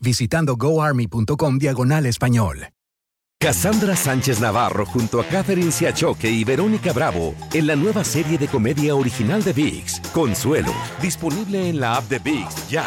visitando goarmy.com diagonal español. Cassandra Sánchez Navarro junto a Catherine Siachoque y Verónica Bravo en la nueva serie de comedia original de VIX, Consuelo, disponible en la app de VIX ya.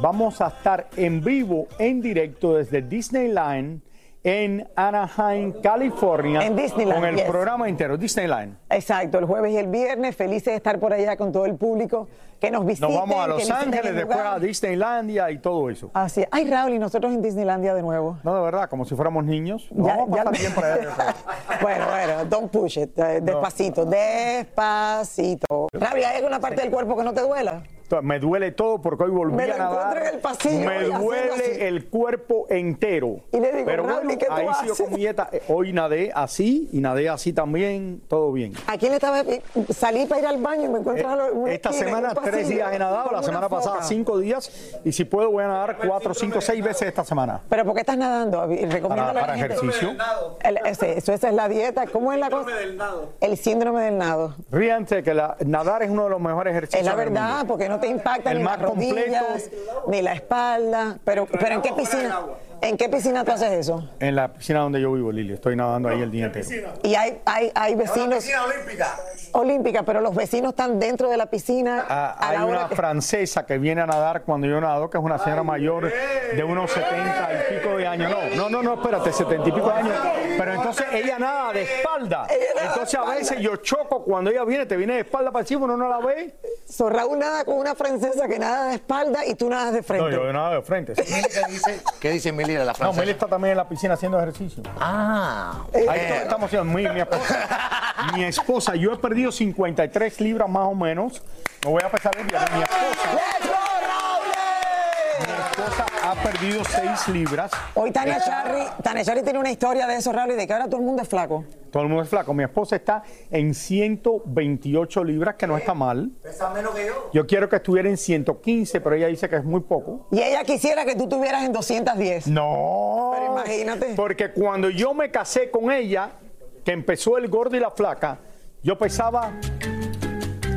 vamos a estar en vivo, en directo desde Disneyland en Anaheim, California. En Disneyland, Con el yes. programa entero, Disneyland. Exacto, el jueves y el viernes, felices de estar por allá con todo el público que nos visite. Nos vamos a Los Ángeles, el después a Disneylandia y todo eso. Así es. Ay, Raúl, y nosotros en Disneylandia de nuevo. No, de verdad, como si fuéramos niños. Ya- Vamos a ya- pasar bien por allá. bueno, bueno, don't push it. eh, Despacito, despacito. Raúl, ¿hay alguna parte del cuerpo que no te duela? Me duele todo porque hoy volví Me a nadar. encuentro en el pasillo Me duele así. el cuerpo entero. Y le digo, Pero bueno, ¿y qué tú ahí sigo haces? con mi dieta. Eh, Hoy nadé así y nadé así también, todo bien. ¿A quién le estaba? Salí para ir al baño y me encuentro a una Esta en semana tres pasillo, días he nadado, la semana pasada foca. cinco días y si puedo voy a nadar cuatro, cinco, seis veces esta semana. ¿Pero por qué estás nadando? Recomiéndale Para, para ejercicio. El- ese- eso, esa es la dieta. ¿Cómo es la cosa? El síndrome del nado. Ríanse que la- nadar es uno de los mejores ejercicios. Es la del verdad, mundo. porque no te impacta El ni más las rodillas, completo. ni la espalda. Pero, pero ¿en qué piscina? ¿En qué piscina tú haces eso? En la piscina donde yo vivo, Lili, estoy nadando ahí el día entero. Y hay, hay, hay vecinos. olímpica. Olímpica, pero los vecinos están dentro de la piscina Ah, a hay la una que- francesa que viene a nadar cuando yo nado, que es una señora mayor de unos 70 y pico de años. No, no, no, no, espérate, 70 y pico de años. Pero entonces ella nada de espalda. Nada Entonces a veces yo choco cuando ella viene, te viene de espalda para encima, uno no la ve. So, Raúl nada con una francesa que nada de espalda y tú nadas de No, frente. yo nado de frente. sí. ¿Qué dice, ¿Qué dice Mili de la No? Meli está también en la piscina haciendo ejercicio. Ah, Ahí eh, estamos haciendo. Mi, mi esposa, mi esposa, yo he perdido 53 libras más o menos. Me voy a pesar el viernes. Mi esposa, ¡Let's go, Raúl! mi esposa ha perdido 6 libras. Hoy Tania Charry, Tania Charry tiene una historia de eso, Raúl, y de que ahora todo el mundo es flaco. Todo el mundo es flaco. Mi esposa está en 128 libras, que no está mal. pesa menos que yo. Yo quiero que estuviera en 115, pero ella dice que es muy poco. Y ella quisiera que tú estuvieras en 210. No. Pero imagínate. Porque cuando yo me casé con ella, que empezó el gordo y la flaca, yo pesaba.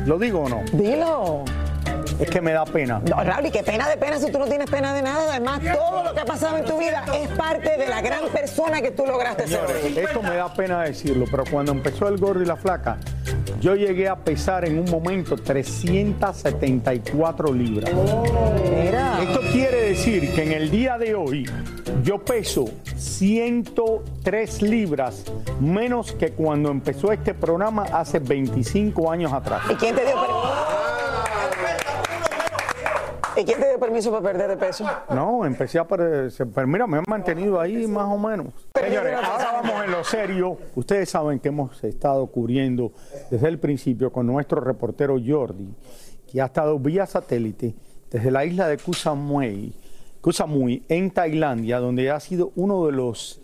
¿Lo digo o no? Dilo. Es que me da pena. No, Raúl, y qué pena de pena si tú no tienes pena de nada. Además, todo lo que ha pasado en tu vida es parte de la gran persona que tú lograste ser hoy. esto me da pena decirlo, pero cuando empezó el gordo y la flaca, yo llegué a pesar en un momento 374 libras. Mira. Esto quiere decir que en el día de hoy yo peso 103 libras menos que cuando empezó este programa hace 25 años atrás. ¿Y quién te dio permiso? ¿Y quién te dio permiso para perder de peso? No, empecé a perder, pero mira, me han mantenido ahí más o menos. Señores, ahora vamos en lo serio. Ustedes saben que hemos estado cubriendo desde el principio con nuestro reportero Jordi, que ha estado vía satélite desde la isla de Koh Samui, Koh Samui en Tailandia, donde ha sido uno de los,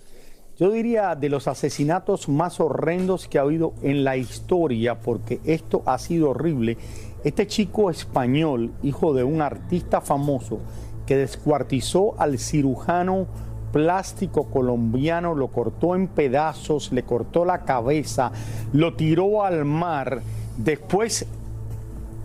yo diría, de los asesinatos más horrendos que ha habido en la historia, porque esto ha sido horrible. Este chico español, hijo de un artista famoso, que descuartizó al cirujano plástico colombiano, lo cortó en pedazos, le cortó la cabeza, lo tiró al mar, después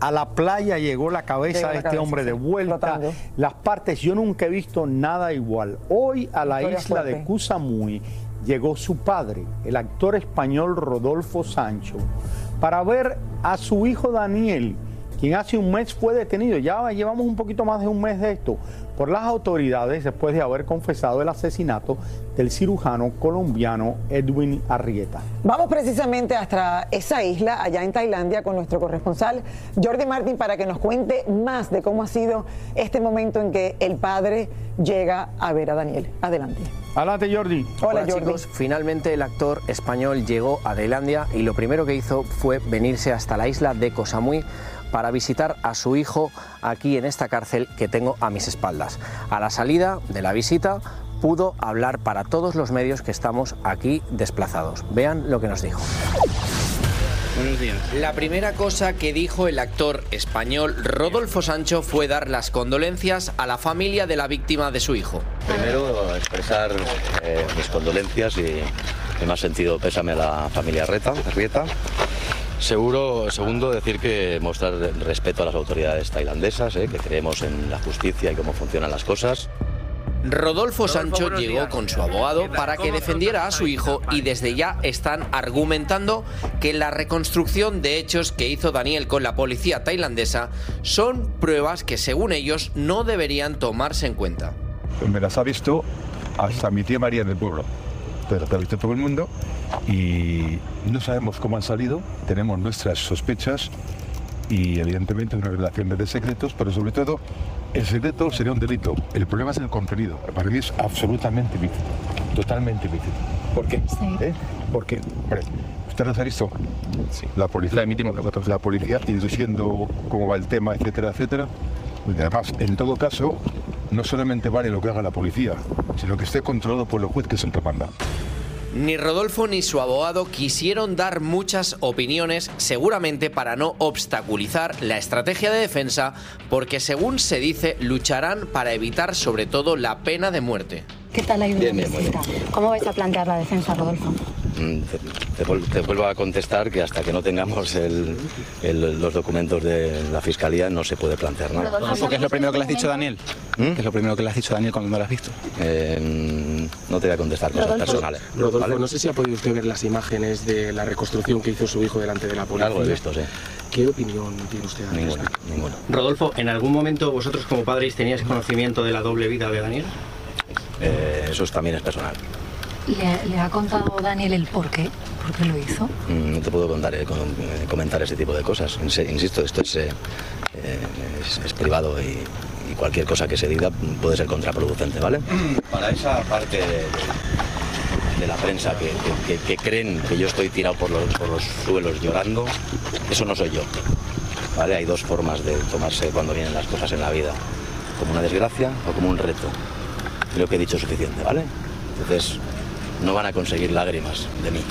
a la playa llegó la cabeza Llegó de la este cabeza, hombre de vuelta. flotando. Las partes, yo nunca he visto nada igual. Hoy a la isla de. Cusamui llegó su padre, el actor español Rodolfo Sancho, para ver a su hijo Daniel, quien hace un mes fue detenido. Ya llevamos un poquito más de un mes de esto por las autoridades después de haber confesado el asesinato del cirujano colombiano Edwin Arrieta. Vamos precisamente hasta esa isla, allá en Tailandia, con nuestro corresponsal Jordi Martín para que nos cuente más de cómo ha sido este momento en que el padre llega a ver a Daniel. Adelante. Adelante, Jordi. Hola, Hola Jordi. chicos, finalmente el actor español llegó a Tailandia y lo primero que hizo fue venirse hasta la isla de Koh Samui para visitar a su hijo aquí en esta cárcel que tengo a mis espaldas. A la salida de la visita pudo hablar para todos los medios que estamos aquí desplazados. Vean lo que nos dijo. Buenos días. La primera cosa que dijo el actor español Rodolfo Sancho fue dar las condolencias a la familia de la víctima de su hijo. Primero, expresar eh, mis condolencias y en más sentido pésame a la familia Reta, Rieta. Seguro, segundo, decir que mostrar respeto a las autoridades tailandesas, eh, que creemos en la justicia y cómo funcionan las cosas. Rodolfo Sancho llegó con su abogado para que defendiera a su hijo y desde ya están argumentando que la reconstrucción de hechos que hizo Daniel con la policía tailandesa son pruebas que según ellos no deberían tomarse en cuenta. Me las ha visto hasta mi tía María del pueblo. Pero te ha visto todo el mundo y no sabemos cómo han salido. Tenemos nuestras sospechas y evidentemente una relación de secretos, pero sobre todo el secreto sería un delito. El problema es el contenido. Para mí es absolutamente lícito, totalmente lícito. ¿Por qué? ¿Eh? Porque, hombre, ¿usted las ha visto? Sí. La policía, la policía induciendo cómo va el tema, etcétera, etcétera. Y además, en todo caso, no solamente vale lo que haga la policía, sino que esté controlado por el juez que es el que manda. Ni Rodolfo ni su abogado quisieron dar muchas opiniones, seguramente para no obstaculizar la estrategia de defensa, porque según se dice, lucharán para evitar sobre todo la pena de muerte. ¿Qué tal ha ido Bien, la visita? ¿Cómo vais a plantear la defensa, Rodolfo? Mm, Te, te vuel- te vuelvo a contestar que hasta que no tengamos el- el- los documentos de la fiscalía no se puede plantear nada. Rodolfo, ¿qué es lo primero que le has dicho a Daniel? ¿Qué es lo primero que le has dicho a Daniel cuando no lo has visto? Eh, mm, no te voy a contestar cosas Rodolfo. personales. Rodolfo, ¿vale? no sé si ha podido usted ver las imágenes de la reconstrucción que hizo su hijo delante de la policía. Algo he visto, sí. ¿Qué opinión tiene usted al Ninguna, respecto? ninguna. Rodolfo, ¿en algún momento vosotros como padres teníais conocimiento de la doble vida de Daniel? Eh, eso es- también es personal. ¿Le, le ha contado Daniel el por qué? ¿Por qué lo hizo? Mm, No te puedo contar, eh, eh, comentar ese tipo de cosas. Insisto, esto es, eh, eh, es, es privado y, y cualquier cosa que se diga puede ser contraproducente, ¿vale? Para esa parte de, de la prensa que, que- que- que creen que yo estoy tirado por los, por los suelos llorando, eso no soy yo. ¿Vale? Hay dos formas de tomarse cuando vienen las cosas en la vida, como una desgracia o como un reto. Creo que he dicho suficiente, ¿vale? Entonces, no van a conseguir lágrimas de mí.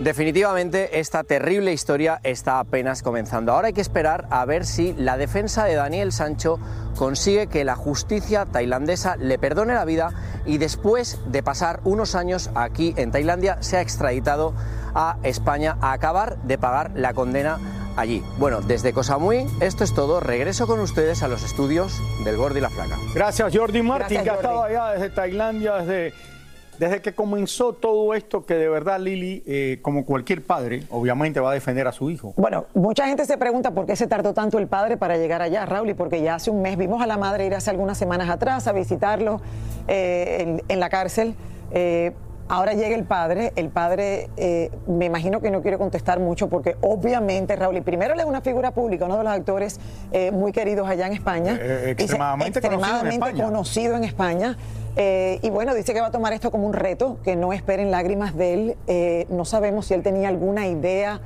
Definitivamente esta terrible historia está apenas comenzando. Ahora hay que esperar a ver si la defensa de Daniel Sancho consigue que la justicia tailandesa le perdone la vida y después de pasar unos años aquí en Tailandia sea extraditado a España a acabar de pagar la condena allí. Bueno, desde Koh Samui esto es todo. Regreso con ustedes a los estudios del Gordo y la Flaca. Gracias, Jordi Martín, que ha estado allá desde Tailandia, desde, desde que comenzó todo esto, que de verdad Lili, eh, como cualquier padre, obviamente va a defender a su hijo. Bueno, mucha gente se pregunta por qué se tardó tanto el padre para llegar allá, Raúl, y porque ya hace un mes vimos a la madre ir hace algunas semanas atrás a visitarlo eh, en, en la cárcel. Eh, ahora llega el padre, el padre eh, me imagino que no quiere contestar mucho porque obviamente, Raúl, y primero él es una figura pública, uno de los actores eh, muy queridos allá en España. Eh, eh, Dice, extremadamente conocido en extremadamente España. conocido en España. Y bueno, dice que va a tomar esto como un reto, que no esperen lágrimas de él. No sabemos si él tenía alguna idea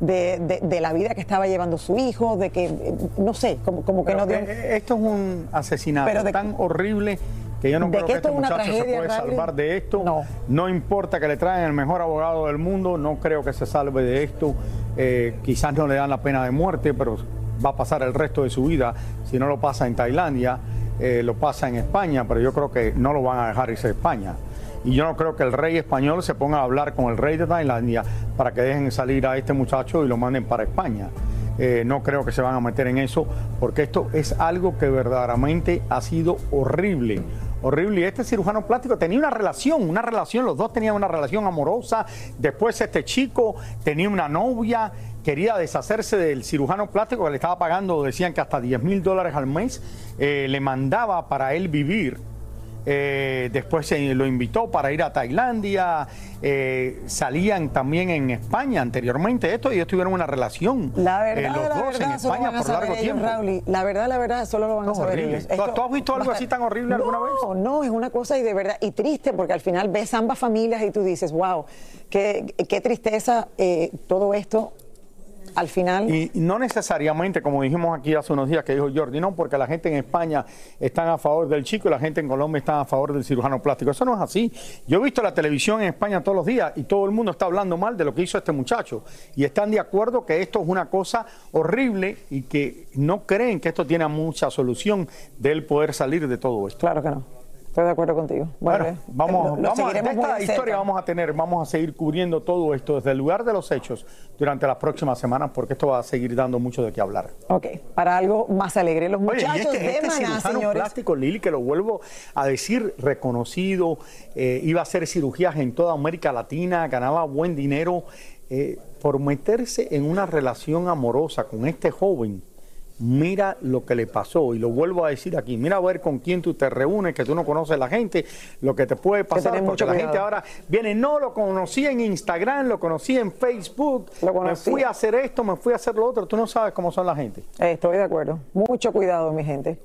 de, de- de la vida que estaba llevando su hijo, de que, no sé, como, como que Pero, no dio... esto es un asesinato Pero de- tan horrible que yo no ¿De creo que este muchacho se puede salvar de esto. No. importa que le traigan el mejor abogado del mundo, no creo que se salve de esto. Eh, quizás no le dan la pena de muerte, pero va a pasar el resto de su vida si no lo pasa en Tailandia. eh, lo pasa en España, pero yo creo que no lo van a dejar irse a España. Y yo no creo que el rey español se ponga a hablar con el rey de Tailandia para que dejen salir a este muchacho y lo manden para España. Eh, no creo que se van a meter en eso, porque esto es algo que verdaderamente ha sido horrible. Horrible. Y este cirujano plástico tenía una relación, una relación, los dos tenían una relación amorosa. Después este chico tenía una novia, quería deshacerse del cirujano plástico que le estaba pagando, decían que hasta 10 mil dólares al mes, eh, le mandaba para él vivir. Eh, después se lo invitó para ir a Tailandia, eh, salían también en España anteriormente esto y ellos tuvieron una relación. La verdad, eh, los la dos verdad, en solo España van a por saber largo ellos, tiempo. Raúl. La verdad, la verdad, solo lo van a No, saber ellos. ¿Tú- tú has visto algo así tan horrible alguna vez? No, no, es una cosa y de verdad, y triste, porque al final ves ambas familias y tú dices, wow, qué, qué tristeza todo esto al final. Y no necesariamente, como dijimos aquí hace unos días que dijo Jordi, no, porque la gente en España está a favor del chico y la gente en Colombia está a favor del cirujano plástico. Eso no es así. Yo he visto la televisión en España todos los días y todo el mundo está hablando mal de lo que hizo este muchacho. Y están de acuerdo que esto es una cosa horrible y que no creen que esto tiene mucha solución de él poder salir de todo esto. Claro que no. Estoy de acuerdo contigo. Bueno, eh, vamos, lo- vamos a, esta historia cerca. vamos a tener, vamos a seguir cubriendo todo esto desde el lugar de los hechos durante las próximas semanas, porque esto va a seguir dando mucho de qué hablar. Ok, para algo más alegre. Los Oye, y muchachos este, de este Maná, señores. plástico Lili, que lo vuelvo a decir, reconocido, eh, iba a hacer cirugías en toda América Latina, ganaba buen dinero, eh, por meterse en una relación amorosa con este joven. Mira lo que le pasó y lo vuelvo a decir aquí. Mira a ver con quién tú te reúnes, que tú no conoces a la gente, lo que te puede pasar. Porque mucho la cuidado. gente ahora viene, no, lo conocí en Instagram, lo conocí en Facebook, me conocí. fui a hacer esto, me fui a hacer lo otro. Tú no sabes cómo son la gente. Estoy de acuerdo. Mucho cuidado, mi gente.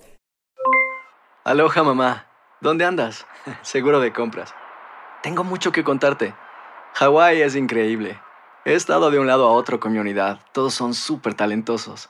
Aloha mamá, ¿dónde andas? Seguro de compras. Tengo mucho que contarte. Hawái es increíble. He estado de un lado a otro con mi unidad. Todos son súper talentosos.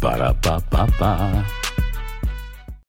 Ba-da-ba-ba-ba.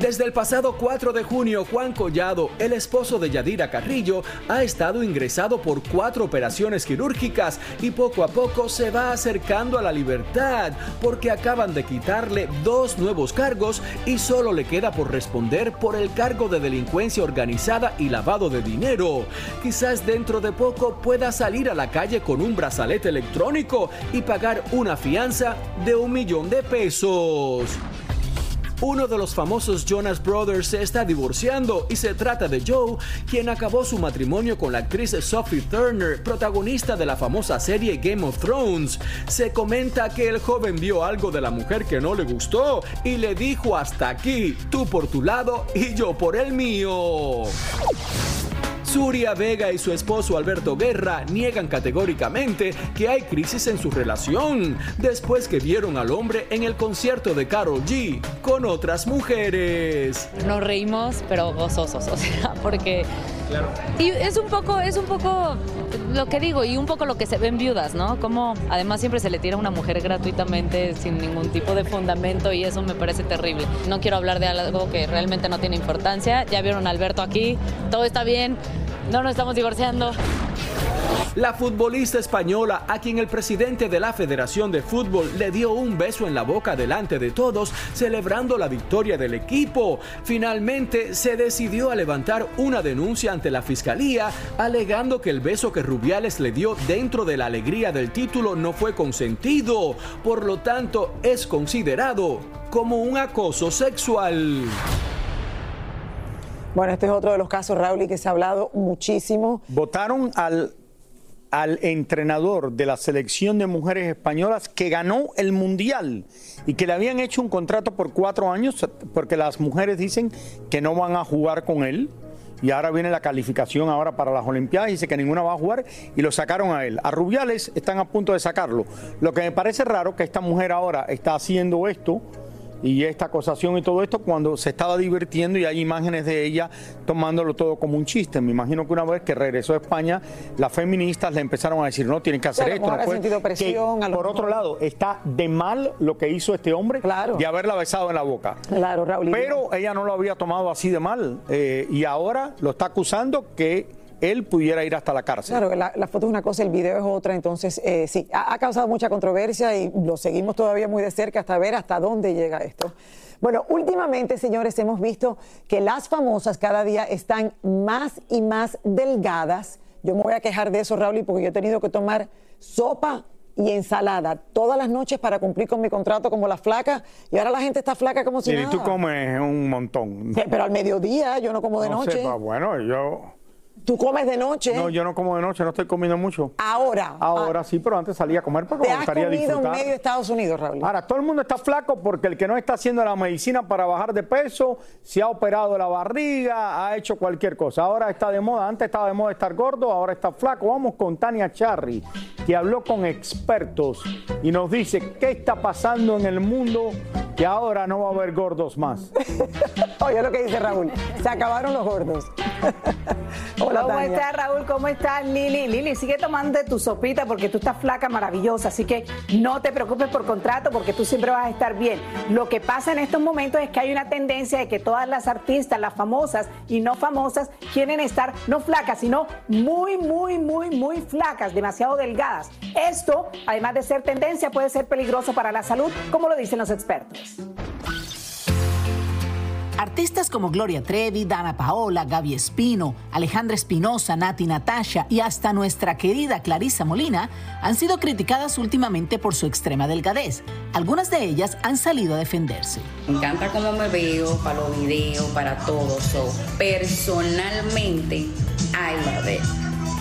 Desde el pasado 4 de junio, Juan Collado, el esposo de Yadira Carrillo, ha estado ingresado por cuatro operaciones quirúrgicas y poco a poco se va acercando a la libertad porque acaban de quitarle dos nuevos cargos y solo le queda por responder por el cargo de delincuencia organizada y lavado de dinero. Quizás dentro de poco pueda salir a la calle con un brazalete electrónico y pagar una fianza de un millón de pesos. Uno de los famosos Jonas Brothers se está divorciando y se trata de Joe, quien acabó su matrimonio con la actriz Sophie Turner, protagonista de la famosa serie Game of Thrones. Se comenta que el joven vio algo de la mujer que no le gustó y le dijo hasta aquí, tú por tu lado y yo por el mío. Zuria Vega y su esposo Alberto Guerra niegan categóricamente que hay crisis en su relación después que vieron al hombre en el concierto de Carol G con otras mujeres. Nos reímos, pero gozosos, o sea, porque... Y es un poco, es un poco lo que digo y un poco lo que se ve en viudas, ¿no? Como además siempre se le tira a una mujer gratuitamente sin ningún tipo de fundamento y eso me parece terrible. No quiero hablar de algo que realmente no tiene importancia. Ya vieron a Alberto aquí, todo está bien, no nos estamos divorciando. La futbolista española, a quien el presidente de la Federación de Fútbol le dio un beso en la boca delante de todos, celebrando la victoria del equipo, finalmente se decidió a levantar una denuncia ante la fiscalía, alegando que el beso que Rubiales le dio dentro de la alegría del título no fue consentido, por lo tanto es considerado como un acoso sexual. Bueno, este es otro de los casos, Raúl, y que se ha hablado muchísimo. Votaron al, al entrenador de la selección de mujeres españolas que ganó el Mundial y que le habían hecho un contrato por cuatro años porque las mujeres dicen que no van a jugar con él. Y ahora viene la calificación ahora para las Olimpiadas, dice que ninguna va a jugar y lo sacaron a él. A Rubiales están a punto de sacarlo. Lo que me parece raro que esta mujer ahora está haciendo esto y esta acusación y todo esto cuando se estaba divirtiendo y hay imágenes de ella tomándolo todo como un chiste. Me imagino que una vez que regresó a España, las feministas le empezaron a decir, no, tienen que hacer Claro, esto. No puede-". sentido presión, Que, a lo por otro lado, está de mal lo que hizo este hombre de haberla besado en la boca. Claro, Raúl. Pero ella no lo había tomado así de mal eh, y ahora lo está acusando que él pudiera ir hasta la cárcel. Claro, la, la foto es una cosa, el video es otra, entonces eh, sí, ha, ha causado mucha controversia y lo seguimos todavía muy de cerca hasta ver hasta dónde llega esto. Bueno, últimamente, señores, hemos visto que las famosas cada día están más y más delgadas. Yo me voy a quejar de eso, Raúl, porque yo he tenido que tomar sopa y ensalada todas las noches para cumplir con mi contrato como la flaca y ahora la gente está flaca como si y nada. tú comes un montón. Pero al mediodía yo no como de No noche. sepa, bueno, yo... Tú comes de noche. No, yo no como de noche, no estoy comiendo mucho. Ahora. Ahora sí, pero antes salía a comer porque me gustaría comido en disfrutar. medio de Estados Unidos, Raúl. Ahora, todo el mundo está flaco porque el que no está haciendo la medicina para bajar de peso, se ha operado la barriga, ha hecho cualquier cosa. Ahora está de moda, antes estaba de moda estar gordo, ahora está flaco. Vamos con Tania Charry, que habló con expertos y nos dice qué está pasando en el mundo que ahora no va a haber gordos más. Oye lo que dice Raúl, se acabaron los gordos. Hola, ¿Cómo estás, Raúl? ¿Cómo estás, Lili? Lili, sigue tomando tu sopita porque tú estás flaca, maravillosa. Así que no te preocupes por contrato porque tú siempre vas a estar bien. Lo que pasa en estos momentos es que hay una tendencia de que todas las artistas, las famosas y no famosas, quieren estar no flacas, sino muy, muy, muy, muy flacas, demasiado delgadas. Esto, además de ser tendencia, puede ser peligroso para la salud, como lo dicen los expertos. Artistas como Gloria Trevi, Dana Paola, Gaby Espino, Alejandra Espinosa, Nati Natasha y hasta nuestra querida Clarisa Molina han sido criticadas últimamente por su extrema delgadez. Algunas de ellas han salido a defenderse. Me encanta cómo me veo para los videos, para todo. So, personalmente, I love it.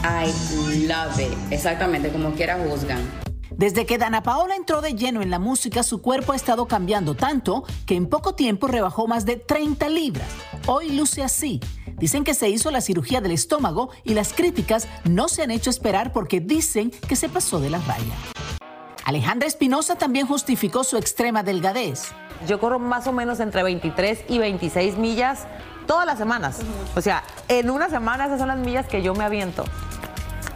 I love it. Exactamente, como quiera juzgan. Desde que Dana Paola entró de lleno en la música, su cuerpo ha estado cambiando tanto que en poco tiempo rebajó más de 30 libras. Hoy luce así. Dicen que se hizo la cirugía del estómago y las críticas no se han hecho esperar porque dicen que se pasó de la raya. Alejandra Espinosa también justificó su extrema delgadez. Yo corro más o menos entre 23 y 26 millas todas las semanas. O sea, en una semana esas son las millas que yo me aviento.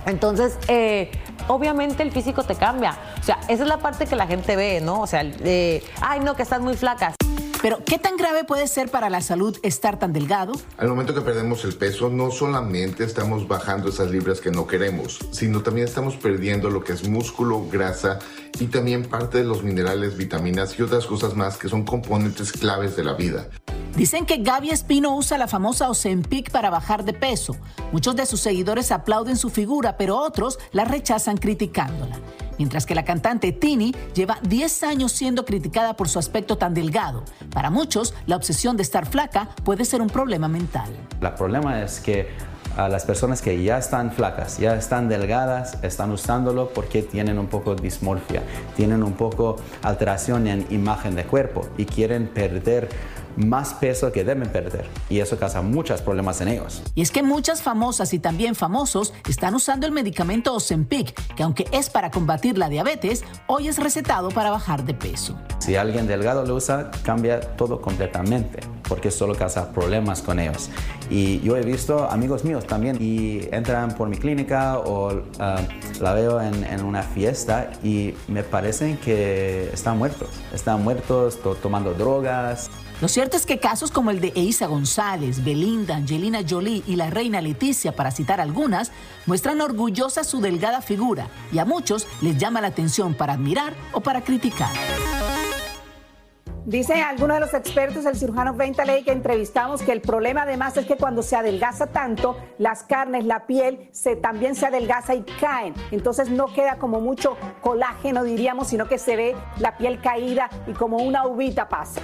Entonces, eh, obviamente el físico te cambia. O sea, esa es la parte que la gente ve, ¿no? O sea, de, ay, no, que estás muy flaca. Pero, ¿qué tan grave puede ser para la salud estar tan delgado? Al momento que perdemos el peso, no solamente estamos bajando esas libras que no queremos, sino también estamos perdiendo lo que es músculo, grasa y también parte de los minerales, vitaminas y otras cosas más que son componentes claves de la vida. Dicen que Gaby Espino usa la famosa Ozempic para bajar de peso. Muchos de sus seguidores aplauden su figura, pero otros la rechazan criticándola. Mientras que la cantante Tini lleva 10 años siendo criticada por su aspecto tan delgado. Para muchos, la obsesión de estar flaca puede ser un problema mental. El problema es que a las personas que ya están flacas, ya están delgadas, están usándolo porque tienen un poco de dismorfia, tienen un poco alteración en imagen de cuerpo y quieren perder más peso que deben perder. Y eso causa muchos problemas en ellos. Y es que muchas famosas y también famosos están usando el medicamento Ozempic, que aunque es para combatir la diabetes, hoy es recetado para bajar de peso. Si alguien delgado lo usa, cambia todo completamente, porque solo causa problemas con ellos. Y yo he visto amigos míos también y entran por mi clínica o ah, la veo en, en una fiesta y me parecen que están muertos. Están muertos to- tomando drogas. Lo cierto es que casos como el de Eiza González, Belinda, Angelina Jolie y la reina Leticia, para citar algunas, muestran orgullosa su delgada figura y a muchos les llama la atención para admirar o para criticar. Dice alguno de los expertos, el cirujano Ley que entrevistamos, que el problema además es que cuando se adelgaza tanto, las carnes, la piel, se, también se adelgaza y caen. Entonces no queda como mucho colágeno, diríamos, sino que se ve la piel caída y como una uvita pasa.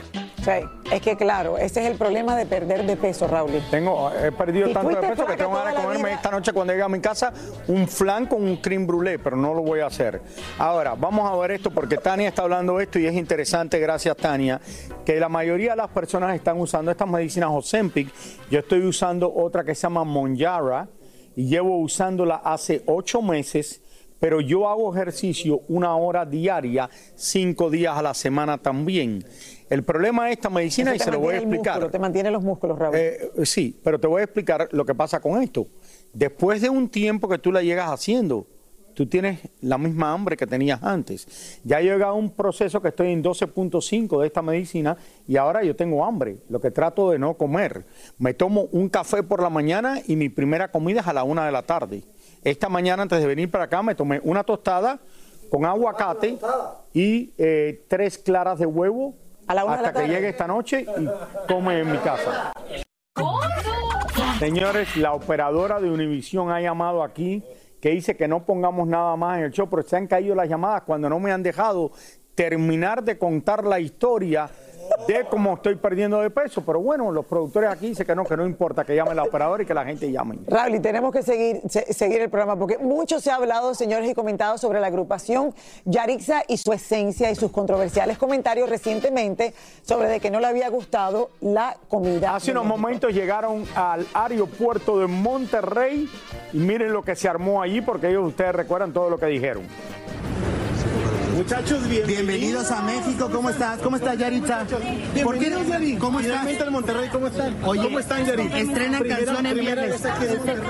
Sí, es que claro, ese es el problema de perder de peso, Raúl. Tengo, he perdido tanto de peso que tengo ganas de comerme vida. esta noche cuando llegue a mi casa un flan con un cream brûlée, pero no lo voy a hacer. Ahora, vamos a ver esto porque Tania está hablando de esto y es interesante, gracias Tania, que la mayoría de las personas están usando estas medicinas Ozempic. Yo estoy usando otra que se llama Monjara y llevo usándola hace ocho meses. Pero yo hago ejercicio una hora diaria, cinco días a la semana también. El problema de esta medicina, y se lo voy a explicar. músculo, te mantiene los músculos, Raúl. Eh, sí, pero te voy a explicar lo que pasa con esto. Después de un tiempo que tú la llegas haciendo, tú tienes la misma hambre que tenías antes. Ya he llegado a un proceso que estoy en 12.5 de esta medicina y ahora yo tengo hambre. Lo que trato de no comer. Me tomo un café por la mañana y mi primera comida es a la una de la tarde. Esta mañana antes de venir para acá me tomé una tostada con aguacate y eh, tres claras de huevo una de la hasta que llegue esta noche y come en mi casa. Señores, la operadora de Univisión ha llamado aquí que dice que no pongamos nada más en el show, pero se han caído las llamadas cuando no me han dejado terminar de contar la historia de cómo estoy perdiendo de peso. Pero bueno, los productores aquí dicen que no, que no importa que llame la operadora y que la gente llame. Raúl, y tenemos que seguir, se- seguir el programa porque mucho se ha hablado, señores, y comentado sobre la agrupación Yarixa y su esencia y sus controversiales comentarios recientemente sobre de que no le había gustado la comida. Hace unos momentos llegaron al aeropuerto de Monterrey y miren lo que se armó allí porque ellos ustedes recuerdan todo lo que dijeron. Muchachos, bienvenidos. a México. ¿Cómo estás? ¿Cómo estás, Yaritza? ¿Por qué no, Yari? ¿Cómo estás? En Monterrey, ¿cómo están? Oye, ¿Cómo están, Yari? Estrenan Primera- canción en viernes.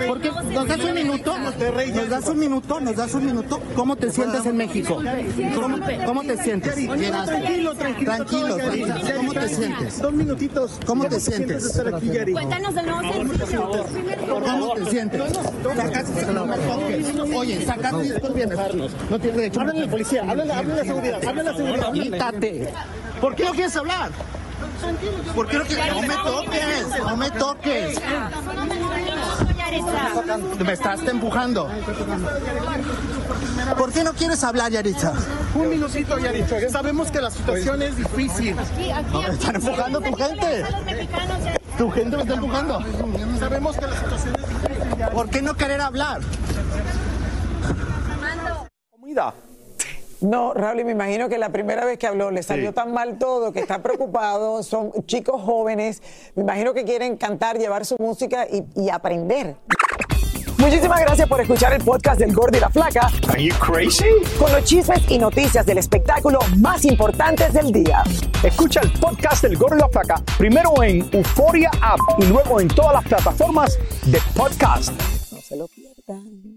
¿Por qué? ¿Nos das un minuto? ¿Nos das un minuto? ¿Nos das un minuto? ¿Cómo te sientes en México? ¿Cómo, cómo te sientes? Tranquilo, tranquilo. Tranquilo, ¿Cómo te sientes? Dos minutitos. ¿Cómo ¿Cómo te sientes? Cuéntanos del nuevo sencillo. ¿Cómo te sientes? Oye, sacaste discos viernes. No tienes derecho. Háblale a la policía, háblale, háblale a la seguridad, háblale a la seguridad. Quítate. ¿Por qué no quieres hablar? ¿Por qué no quieres? No me toques, no me toques. Me estás empujando. ¿Por qué no quieres hablar, Yaritza? Un minutito, Yaritza. Sabemos que la situación es difícil. No, me están empujando tu gente. Tu gente me está empujando. Sabemos que la situación es difícil. ¿Por qué no querer hablar? Comida. No, Raúl, y me imagino que la primera vez que habló le salió Sí. tan mal todo que está preocupado. Son chicos jóvenes. Me imagino que quieren cantar, llevar su música y, y aprender. Muchísimas gracias por escuchar el podcast del Gordo y la Flaca. Are you crazy? Con los chismes y noticias del espectáculo más importantes del día. Escucha el podcast del Gordo y la Flaca primero en Euforia App y luego en todas las plataformas de podcast. No se lo pierdan.